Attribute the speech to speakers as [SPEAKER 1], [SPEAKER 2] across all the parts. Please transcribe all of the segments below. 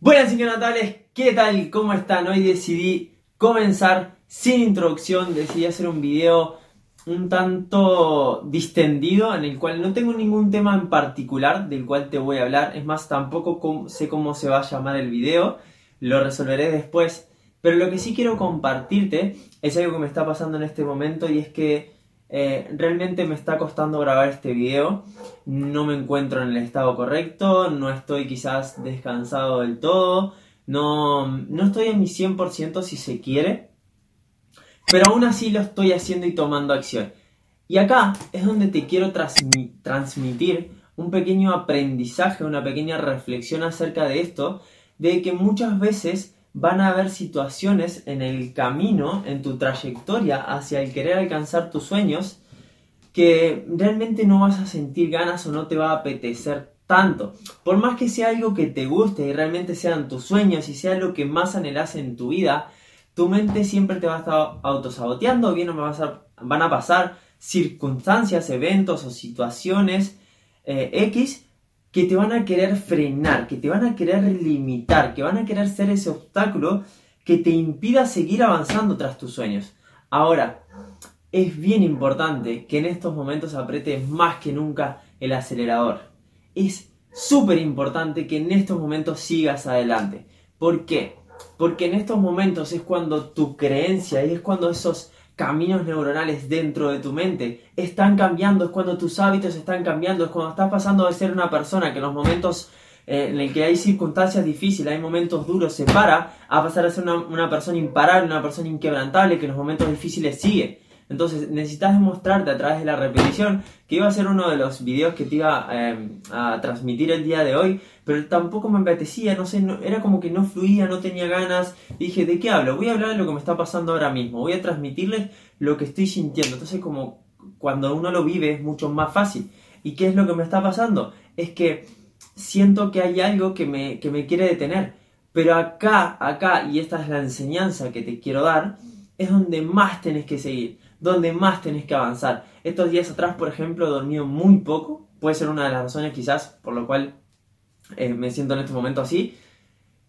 [SPEAKER 1] Buenas señores natales, ¿qué tal? ¿Cómo están? Hoy decidí comenzar sin introducción, decidí hacer un video un tanto distendido en el cual no tengo ningún tema en particular del cual te voy a hablar, es más, tampoco sé cómo se va a llamar el video, lo resolveré después, pero lo que sí quiero compartirte es algo que me está pasando en este momento y es que eh, realmente me está costando grabar este video, no me encuentro en el estado correcto, no estoy quizás descansado del todo, no, no estoy en mi 100% si se quiere, pero aún así lo estoy haciendo y tomando acción. Y acá es donde te quiero transmitir un pequeño aprendizaje, una pequeña reflexión acerca de esto, de que muchas veces van a haber situaciones en el camino, en tu trayectoria hacia el querer alcanzar tus sueños, que realmente no vas a sentir ganas o no te va a apetecer tanto. Por más que sea algo que te guste y realmente sean tus sueños y sea lo que más anhelas en tu vida, tu mente siempre te va a estar autosaboteando, bien van a pasar circunstancias, eventos o situaciones eh, X que te van a querer frenar, que te van a querer limitar, que van a querer ser ese obstáculo que te impida seguir avanzando tras tus sueños. Ahora, es bien importante que en estos momentos apretes más que nunca el acelerador. Es súper importante que en estos momentos sigas adelante. ¿Por qué? Porque en estos momentos es cuando tu creencia y es cuando esos caminos neuronales dentro de tu mente están cambiando, es cuando tus hábitos están cambiando, es cuando estás pasando de ser una persona que en los momentos eh, en el que hay circunstancias difíciles, hay momentos duros, se para, a pasar a ser una, una persona imparable, una persona inquebrantable que en los momentos difíciles sigue. Entonces necesitas demostrarte a través de la repetición que iba a ser uno de los videos que te iba eh, a transmitir el día de hoy, pero tampoco me apetecía, no sé, era como que no fluía, no tenía ganas. dije, ¿de qué hablo? Voy a hablar de lo que me está pasando ahora mismo, voy a transmitirles lo que estoy sintiendo. Entonces como cuando uno lo vive es mucho más fácil. ¿Y qué es lo que me está pasando? Es que siento que hay algo que me, que me quiere detener. Pero acá, acá, y esta es la enseñanza que te quiero dar, es donde más tenés que seguir donde más tenés que avanzar. Estos días atrás, por ejemplo, he dormido muy poco, puede ser una de las razones quizás por lo cual eh, me siento en este momento así,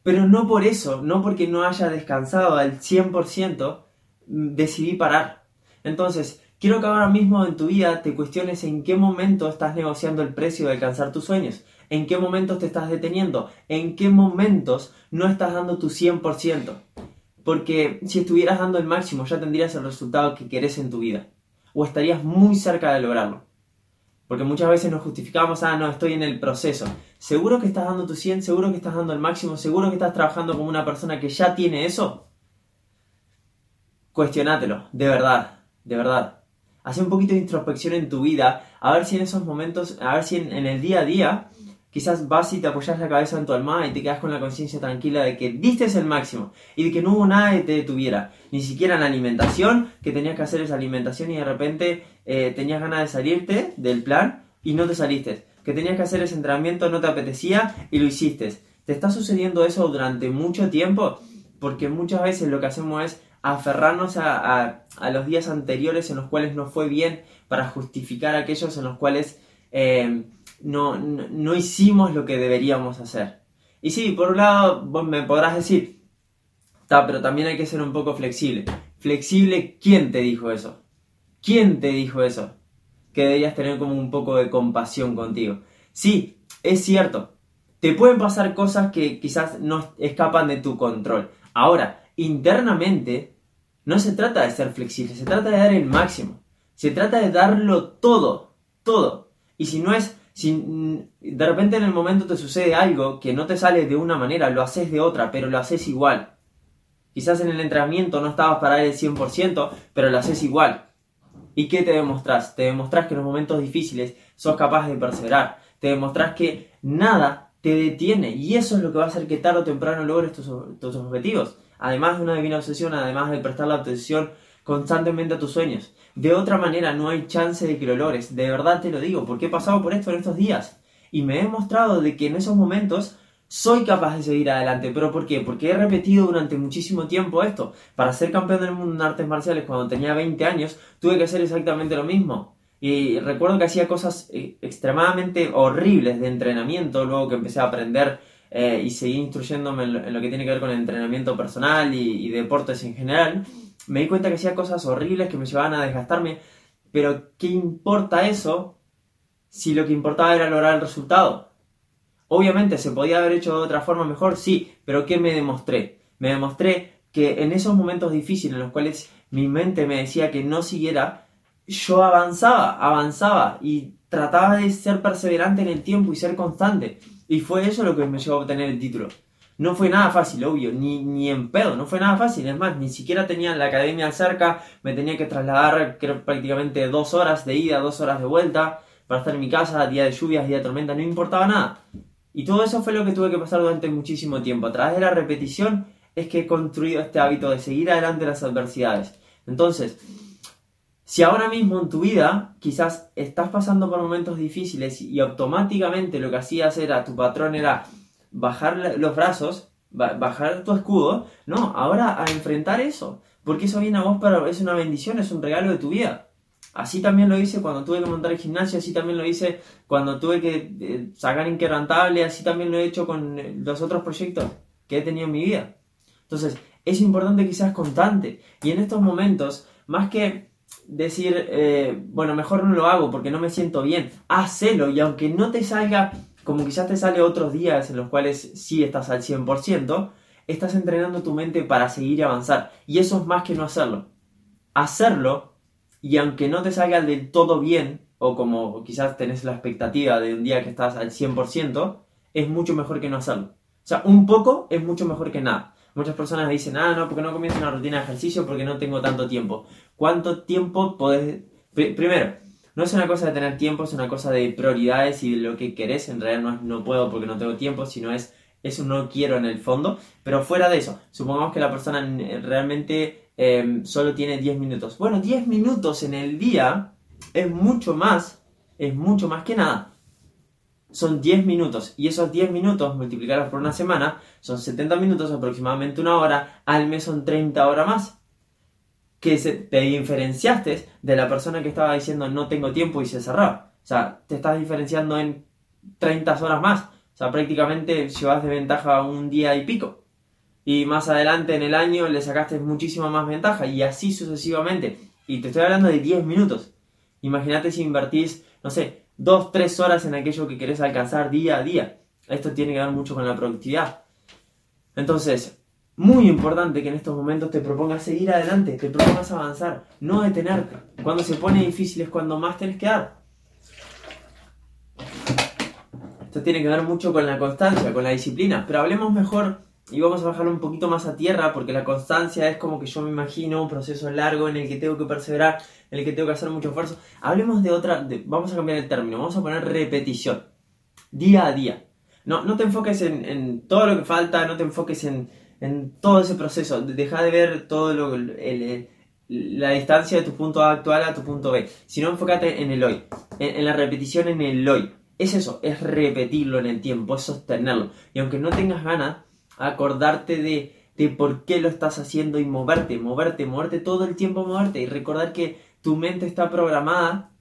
[SPEAKER 1] pero no por eso, no porque no haya descansado al 100%, mm, decidí parar. Entonces, quiero que ahora mismo en tu vida te cuestiones en qué momento estás negociando el precio de alcanzar tus sueños, en qué momentos te estás deteniendo, en qué momentos no estás dando tu 100%. Porque si estuvieras dando el máximo ya tendrías el resultado que querés en tu vida. O estarías muy cerca de lograrlo. Porque muchas veces nos justificamos, ah, no, estoy en el proceso. Seguro que estás dando tu 100, seguro que estás dando el máximo, seguro que estás trabajando como una persona que ya tiene eso. Cuestionátelo, de verdad, de verdad. Haz un poquito de introspección en tu vida, a ver si en esos momentos, a ver si en el día a día Quizás vas y te apoyas la cabeza en tu alma y te quedas con la conciencia tranquila de que diste el máximo y de que no hubo nada que te detuviera. Ni siquiera la alimentación, que tenías que hacer esa alimentación y de repente eh, tenías ganas de salirte del plan y no te saliste. Que tenías que hacer ese entrenamiento, no te apetecía y lo hiciste. ¿Te está sucediendo eso durante mucho tiempo? Porque muchas veces lo que hacemos es aferrarnos a, los días anteriores en los cuales no fue bien para justificar aquellos en los cuales... Eh, no, no, hicimos lo que deberíamos hacer. Y sí, por un lado, vos me podrás decir, pero también hay que ser un poco flexible. Flexible, ¿quién te dijo eso? ¿Quién te dijo eso? Que deberías tener como un poco de compasión contigo. Sí, es cierto. Te pueden pasar cosas que quizás no escapan de tu control. Ahora, internamente, no se trata de ser flexible, se trata de dar el máximo. Se trata de darlo todo, todo. Y si no es si de repente en el momento te sucede algo que no te sale de una manera, lo haces de otra, pero lo haces igual. Quizás en el entrenamiento no estabas para el 100%, pero lo haces igual. ¿Y qué te demostrás? Te demostrás que en los momentos difíciles sos capaz de perseverar. Te demostrás que nada te detiene. Y eso es lo que va a hacer que tarde o temprano logres tus, tus objetivos. Además de una divina obsesión, además de prestar la atención constantemente a tus sueños. De otra manera no hay chance de que lo logres. De verdad te lo digo, porque he pasado por esto en estos días. Y me he mostrado de que en esos momentos soy capaz de seguir adelante. ¿Pero por qué? Porque he repetido durante muchísimo tiempo esto. Para ser campeón del mundo en artes marciales cuando tenía 20 años, tuve que hacer exactamente lo mismo. Y recuerdo que hacía cosas eh, extremadamente horribles de entrenamiento, luego que empecé a aprender eh, y seguí instruyéndome en lo, que tiene que ver con entrenamiento personal y deportes en general, me di cuenta que hacía cosas horribles que me llevaban a desgastarme, pero ¿qué importa eso si lo que importaba era lograr el resultado? Obviamente se podía haber hecho de otra forma mejor, sí, pero ¿qué me demostré? Me demostré que en esos momentos difíciles en los cuales mi mente me decía que no siguiera, yo avanzaba, avanzaba y trataba de ser perseverante en el tiempo y ser constante. Y fue eso lo que me llevó a obtener el título. No fue nada fácil, obvio, ni, ni en pedo, no fue nada fácil. Es más, ni siquiera tenía la academia cerca, me tenía que trasladar creo, prácticamente dos horas de ida, dos horas de vuelta para estar en mi casa, día de lluvias, día de tormenta, no importaba nada. Y todo eso fue lo que tuve que pasar durante muchísimo tiempo. A través de la repetición es que he construido este hábito de seguir adelante las adversidades. Entonces, si ahora mismo en tu vida quizás estás pasando por momentos difíciles y automáticamente lo que hacías era, tu patrón era bajar los brazos, bajar tu escudo, no, ahora a enfrentar eso, porque eso viene a vos para, es una bendición, es un regalo de tu vida. Así también lo hice cuando tuve que montar el gimnasio, así también lo hice cuando tuve que eh, sacar inquebrantable, así también lo he hecho con eh, los otros proyectos que he tenido en mi vida. Entonces, es importante que seas constante. Y en estos momentos, más que decir, eh, bueno, mejor no lo hago porque no me siento bien, hacelo y aunque no te salga como quizás te sale otros días en los cuales sí estás al 100%, estás entrenando tu mente para seguir y avanzar. Y eso es más que no hacerlo. Hacerlo y aunque no te salga del todo bien, o como quizás tenés la expectativa de un día que estás al 100%, es mucho mejor que no hacerlo. O sea, un poco es mucho mejor que nada. Muchas personas dicen, ah, no, porque no comienzo una rutina de ejercicio porque no tengo tanto tiempo. ¿Cuánto tiempo podés...? primero, no es una cosa de tener tiempo, es una cosa de prioridades y de lo que querés. En realidad no es no puedo porque no tengo tiempo, sino es eso no quiero en el fondo. Pero fuera de eso, supongamos que la persona realmente Em, solo tiene 10 minutos. Bueno, 10 minutos en el día es mucho más, es mucho más que nada. Son 10 minutos y esos 10 minutos multiplicados por una semana son 70 minutos, aproximadamente una hora, al mes son 30 horas más. Que te diferenciaste de la persona que estaba diciendo no tengo tiempo y se cerraba. O sea, te estás diferenciando en 30 horas más. O sea, prácticamente llevas de ventaja un día y pico y más adelante en el año le sacaste muchísima más ventaja y así sucesivamente. Y te estoy hablando de 10 minutos. Imagínate si invertís, no sé, 2, 3 horas en aquello que querés alcanzar día a día. Esto tiene que ver mucho con la productividad. Entonces, muy importante que en estos momentos te propongas seguir adelante, te propongas avanzar, no detenerte. Cuando se pone difícil es cuando más tenés que dar. Esto tiene que ver mucho con la constancia, con la disciplina, pero hablemos mejor y vamos a bajarlo un poquito más a tierra porque la constancia es como que yo me imagino un proceso largo en el que tengo que perseverar, en el que tengo que hacer mucho esfuerzo. Hablemos de otra, vamos a cambiar el término, vamos a poner repetición, día a día. No, no te enfoques en, todo lo que falta, no te enfoques en, todo ese proceso, deja de ver todo lo, la distancia de tu punto A actual a tu punto B, sino enfócate en el hoy, en la repetición en el hoy. Es eso, es repetirlo en el tiempo, es sostenerlo. Y aunque no tengas ganas, acordarte de, de por qué lo estás haciendo y moverte, moverte, moverte todo el tiempo, moverte y recordar que tu mente está programada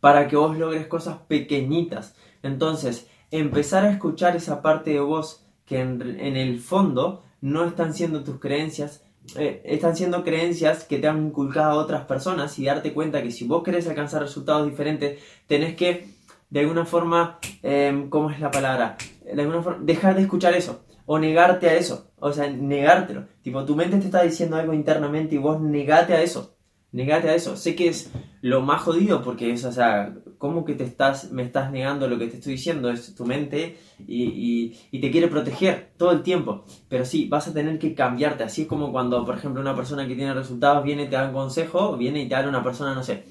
[SPEAKER 1] para que vos logres cosas pequeñitas. Entonces, empezar a escuchar esa parte de vos que en, el fondo no están siendo tus creencias, eh, están siendo creencias que te han inculcado a otras personas y darte cuenta que si vos querés alcanzar resultados diferentes, tenés que, de alguna forma, eh, ¿cómo es la palabra? De alguna forma, dejar de escuchar eso o negarte a eso. O sea, negártelo. Tipo, tu mente te está diciendo algo internamente y vos negate a eso. Negate a eso. Sé que es lo más jodido porque es, o sea, ¿cómo que te estás, me estás negando lo que te estoy diciendo? Es tu mente y, y, te quiere proteger todo el tiempo. Pero sí, vas a tener que cambiarte. Así es como cuando, por ejemplo, una persona que tiene resultados viene y te da un consejo, viene y te da una persona, no sé,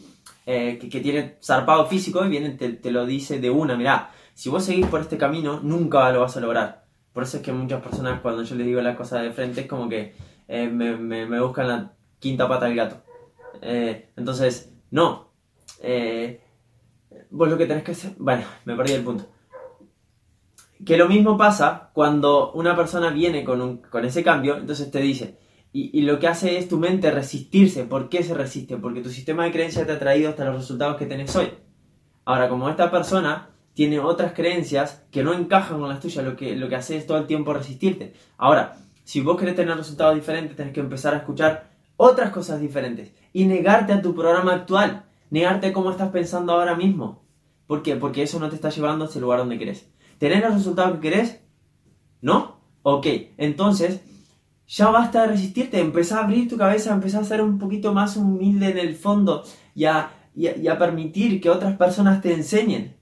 [SPEAKER 1] eh, que, que, tiene zarpado físico y viene y te, te lo dice de una, mirá, si vos seguís por este camino, nunca lo vas a lograr por eso es que muchas personas cuando yo les digo la cosa de frente es como que eh, me, buscan la quinta pata del gato. Eh, entonces, no. Eh, vos lo que tenés que hacer... Bueno, me perdí el punto. Que lo mismo pasa cuando una persona viene con, con ese cambio, entonces te dice, y, y, lo que hace es tu mente resistirse. ¿Por qué se resiste? Porque tu sistema de creencia te ha traído hasta los resultados que tenés hoy. Ahora, como esta persona tiene otras creencias que no encajan con las tuyas, lo que, lo que hace es todo el tiempo resistirte. Ahora, si vos querés tener resultados diferentes, tenés que empezar a escuchar otras cosas diferentes y negarte a tu programa actual, negarte a cómo estás pensando ahora mismo. ¿Por qué? Porque eso no te está llevando a ese lugar donde querés. ¿Tener los resultados que querés? ¿No? Ok, entonces ya basta de resistirte, empezá a abrir tu cabeza, empezá a ser un poquito más humilde en el fondo y a, permitir que otras personas te enseñen,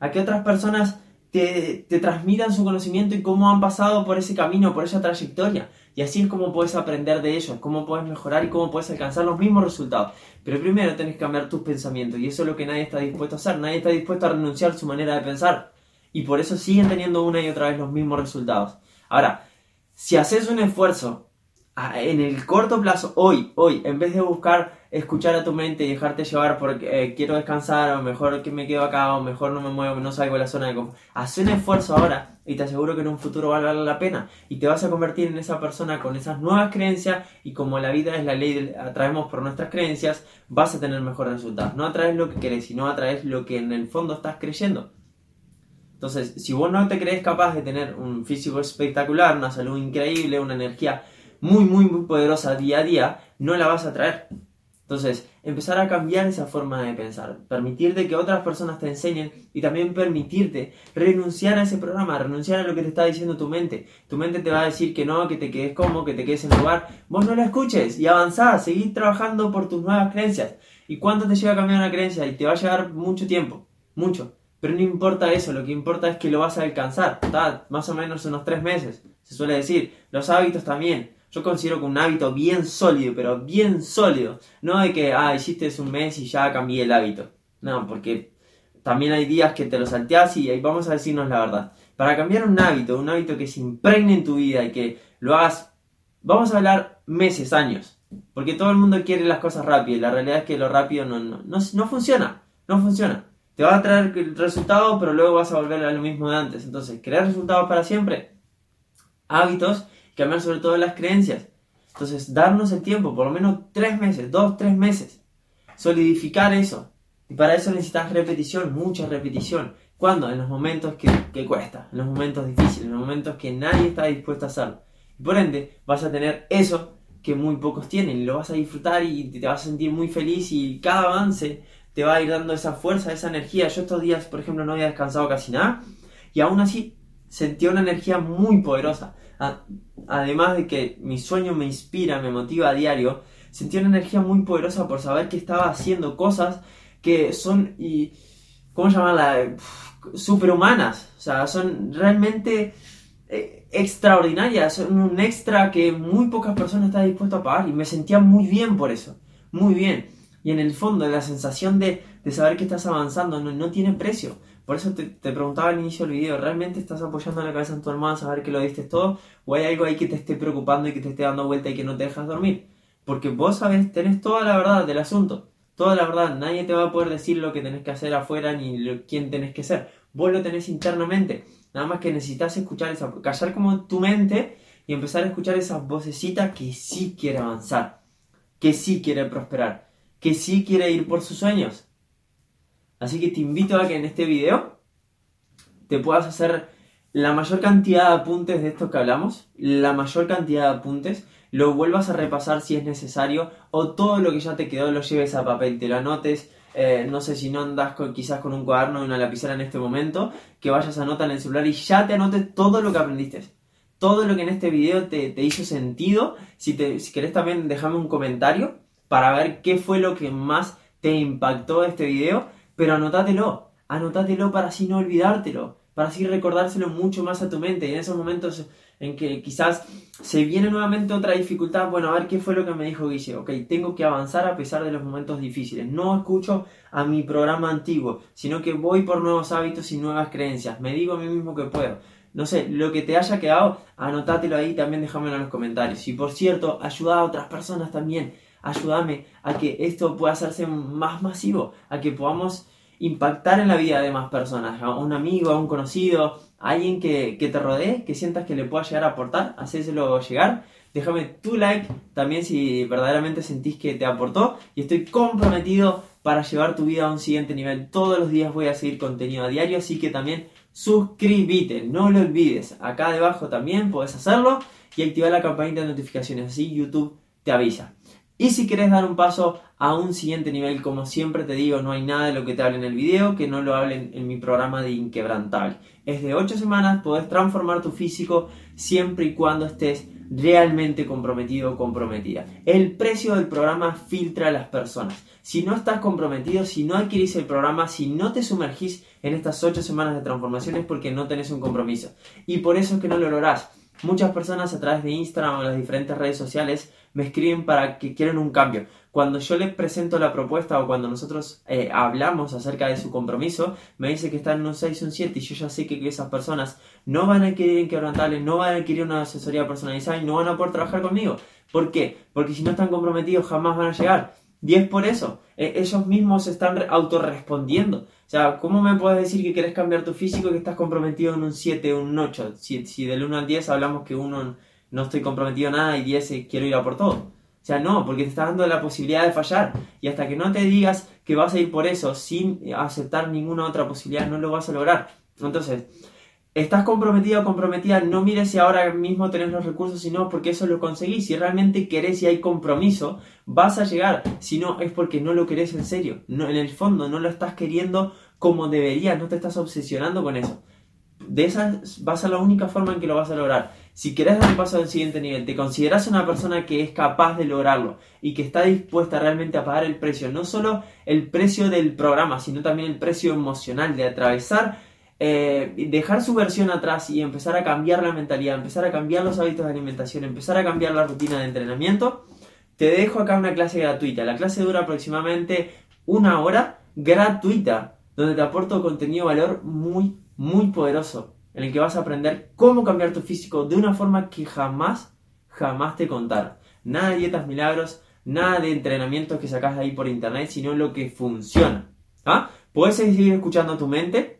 [SPEAKER 1] a que otras personas te, transmitan su conocimiento y cómo han pasado por ese camino, por esa trayectoria. Y así es como puedes aprender de ellos, cómo puedes mejorar y cómo puedes alcanzar los mismos resultados. Pero primero tienes que cambiar tus pensamientos y eso es lo que nadie está dispuesto a hacer. Nadie está dispuesto a renunciar a su manera de pensar. Y por eso siguen teniendo una y otra vez los mismos resultados. Ahora, si haces un esfuerzo en el corto plazo, hoy, hoy, en vez de buscar escuchar a tu mente y dejarte llevar porque eh, quiero descansar o mejor que me quedo acá o mejor no me muevo, no salgo de la zona de confort, haz un esfuerzo ahora y te aseguro que en un futuro va a valer la pena y te vas a convertir en esa persona con esas nuevas creencias y como la vida es la ley, atraemos por nuestras creencias, vas a tener mejores resultados. No atraes lo que querés, sino atraes lo que en el fondo estás creyendo. Entonces, si vos no te crees capaz de tener un físico espectacular, una salud increíble, una energía muy, muy, muy poderosa día a día, no la vas a traer. Entonces, empezar a cambiar esa forma de pensar, permitirte que otras personas te enseñen y también permitirte renunciar a ese programa, renunciar a lo que te está diciendo tu mente. Tu mente te va a decir que no, que te quedes como, que te quedes en lugar. Vos no la escuches y avanzá, seguir trabajando por tus nuevas creencias. ¿Y cuánto te lleva a cambiar una creencia? Y te va a llevar mucho tiempo, mucho. Pero no importa eso, lo que importa es que lo vas a alcanzar. Está más o menos unos tres meses, se suele decir. Los hábitos también. Yo considero que un hábito bien sólido, pero bien sólido. No de que, ah, hiciste un mes y ya cambié el hábito. No, porque también hay días que te lo salteas y vamos a decirnos la verdad. Para cambiar un hábito, un hábito que se impregne en tu vida y que lo hagas, vamos a hablar meses, años. Porque todo el mundo quiere las cosas rápidas y la realidad es que lo rápido no, no, no, funciona. No funciona. Te va a traer el resultado, pero luego vas a volver a lo mismo de antes. Entonces, crear resultados para siempre. Hábitos, cambiar sobre todo las creencias. Entonces, darnos el tiempo, por lo menos tres meses, dos, tres meses. Solidificar eso. Y para eso necesitas repetición, mucha repetición. ¿Cuándo? En los momentos que, que cuesta, en los momentos difíciles, en los momentos que nadie está dispuesto a hacerlo. Y por ende, vas a tener eso que muy pocos tienen y lo vas a disfrutar y te vas a sentir muy feliz y cada avance te va a ir dando esa fuerza, esa energía. Yo estos días, por ejemplo, no había descansado casi nada y aún así sentí una energía muy poderosa. Además de que mi sueño me inspira, me motiva a diario, sentí una energía muy poderosa por saber que estaba haciendo cosas que son, y, ¿cómo llamarla? Superhumanas. O sea, son realmente eh, extraordinarias, son un extra que muy pocas personas están dispuestas a pagar y me sentía muy bien por eso, muy bien. Y en el fondo, la sensación de, saber que estás avanzando no, tiene precio. Por eso te, preguntaba al inicio del video, ¿realmente estás apoyando la cabeza en tu hermano a saber que lo diste todo? ¿O hay algo ahí que te esté preocupando y que te esté dando vuelta y que no te dejas dormir? Porque vos sabes, tenés toda la verdad del asunto. Toda la verdad. Nadie te va a poder decir lo que tenés que hacer afuera ni quién tenés que ser. Vos lo tenés internamente. Nada más que necesitas escuchar esa, callar como tu mente y empezar a escuchar esas vocecitas que sí quiere avanzar, que sí quiere prosperar que sí quiere ir por sus sueños. Así que te invito a que en este video te puedas hacer la mayor cantidad de apuntes de esto que hablamos, la mayor cantidad de apuntes, lo vuelvas a repasar si es necesario o todo lo que ya te quedó lo lleves a papel, te lo anotes. Eh, no sé si no andas quizás con un cuaderno y una lapicera en este momento, que vayas a anotar en el celular y ya te anotes todo lo que aprendiste. Todo lo que en este video te, hizo sentido. Si, te, si querés también déjame un comentario para ver qué fue lo que más te impactó de este video, pero anótatelo, anótatelo para así no olvidártelo, para así recordárselo mucho más a tu mente. Y en esos momentos en que quizás se viene nuevamente otra dificultad, bueno, a ver qué fue lo que me dijo Guille, ok, tengo que avanzar a pesar de los momentos difíciles, no escucho a mi programa antiguo, sino que voy por nuevos hábitos y nuevas creencias, me digo a mí mismo que puedo. No sé, lo que te haya quedado, anótatelo ahí, también déjamelo en los comentarios. Y por cierto, ayuda a otras personas también. Ayúdame a que esto pueda hacerse más masivo, a que podamos impactar en la vida de más personas, a un amigo, a un conocido, a alguien que, te rodee, que sientas que le pueda llegar a aportar, hacéselo llegar. déjame tu like también si verdaderamente sentís que te aportó y estoy comprometido para llevar tu vida a un siguiente nivel. Todos los días voy a seguir contenido a diario, así que también suscríbete, no lo olvides. Acá debajo también puedes hacerlo y activar la campanita de notificaciones, así YouTube te avisa. Y si quieres dar un paso a un siguiente nivel, como siempre te digo, no hay nada de lo que te hable en el video que no lo hablen en mi programa de Inquebrantable. Es de 8 semanas, puedes transformar tu físico siempre y cuando estés realmente comprometido o comprometida. El precio del programa filtra a las personas. Si no estás comprometido, si no adquirís el programa, si no te sumergís en estas 8 semanas de transformación es porque no tenés un compromiso. Y por eso es que no lo lográs. Muchas personas a través de Instagram o las diferentes redes sociales me escriben para que quieren un cambio. Cuando yo les presento la propuesta o cuando nosotros eh, hablamos acerca de su compromiso, me dice que están en un 6 o un 7 y yo ya sé que, esas personas no van a adquirir inquebrantables, no van a adquirir una asesoría personalizada y no van a poder trabajar conmigo. ¿Por qué? Porque si no están comprometidos jamás van a llegar. Y por eso, e, ellos mismos están autorrespondiendo. O sea, ¿cómo me puedes decir que quieres cambiar tu físico que estás comprometido en un 7 o un 8? Si, si del 1 al 10 hablamos que uno no estoy comprometido a nada y 10 quiero ir a por todo. O sea, no, porque te está dando la posibilidad de fallar. Y hasta que no te digas que vas a ir por eso sin aceptar ninguna otra posibilidad, no lo vas a lograr. Entonces, estás comprometido o comprometida, no mires si ahora mismo tenés los recursos, sino porque eso lo conseguís. Si realmente querés y hay compromiso, vas a llegar. Si no, es porque no lo querés en serio. No, en el fondo, no lo estás queriendo como deberías, no te estás obsesionando con eso. De esa va a la única forma en que lo vas a lograr. Si querés dar un paso al siguiente nivel, te consideras una persona que es capaz de lograrlo y que está dispuesta realmente a pagar el precio, no solo el precio del programa, sino también el precio emocional de atravesar, eh, dejar su versión atrás y empezar a cambiar la mentalidad, empezar a cambiar los hábitos de alimentación, empezar a cambiar la rutina de entrenamiento, te dejo acá una clase gratuita. La clase dura aproximadamente una hora gratuita, donde te aporto contenido valor muy, muy poderoso en el que vas a aprender cómo cambiar tu físico de una forma que jamás, jamás te contaron. Nada de dietas milagros, nada de entrenamientos que sacas ahí por internet, sino lo que funciona. ¿Ah? Puedes seguir escuchando tu mente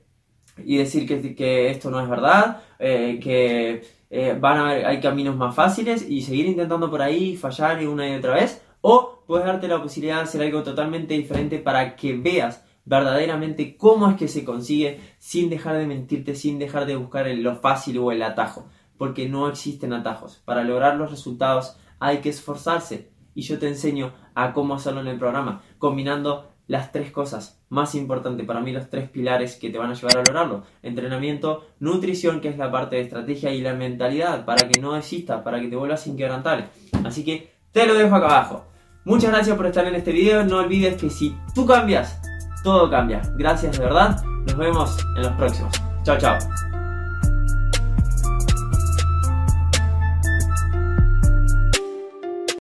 [SPEAKER 1] y decir que, que esto no es verdad, eh, que eh, van a hay caminos más fáciles y seguir intentando por ahí, fallar una y otra vez. O puedes darte la posibilidad de hacer algo totalmente diferente para que veas verdaderamente cómo es que se consigue sin dejar de mentirte, sin dejar de buscar lo fácil o el atajo, porque no existen atajos. Para lograr los resultados hay que esforzarse y yo te enseño a cómo hacerlo en el programa, combinando las tres cosas más importantes para mí, los tres pilares que te van a llevar a lograrlo. Entrenamiento, nutrición, que es la parte de estrategia, y la mentalidad, para que no exista, para que te vuelvas inquebrantable. Así que te lo dejo acá abajo. Muchas gracias por estar en este video. No olvides que si tú cambias, todo cambia. Gracias de verdad. Nos vemos en los próximos. Chao, chao.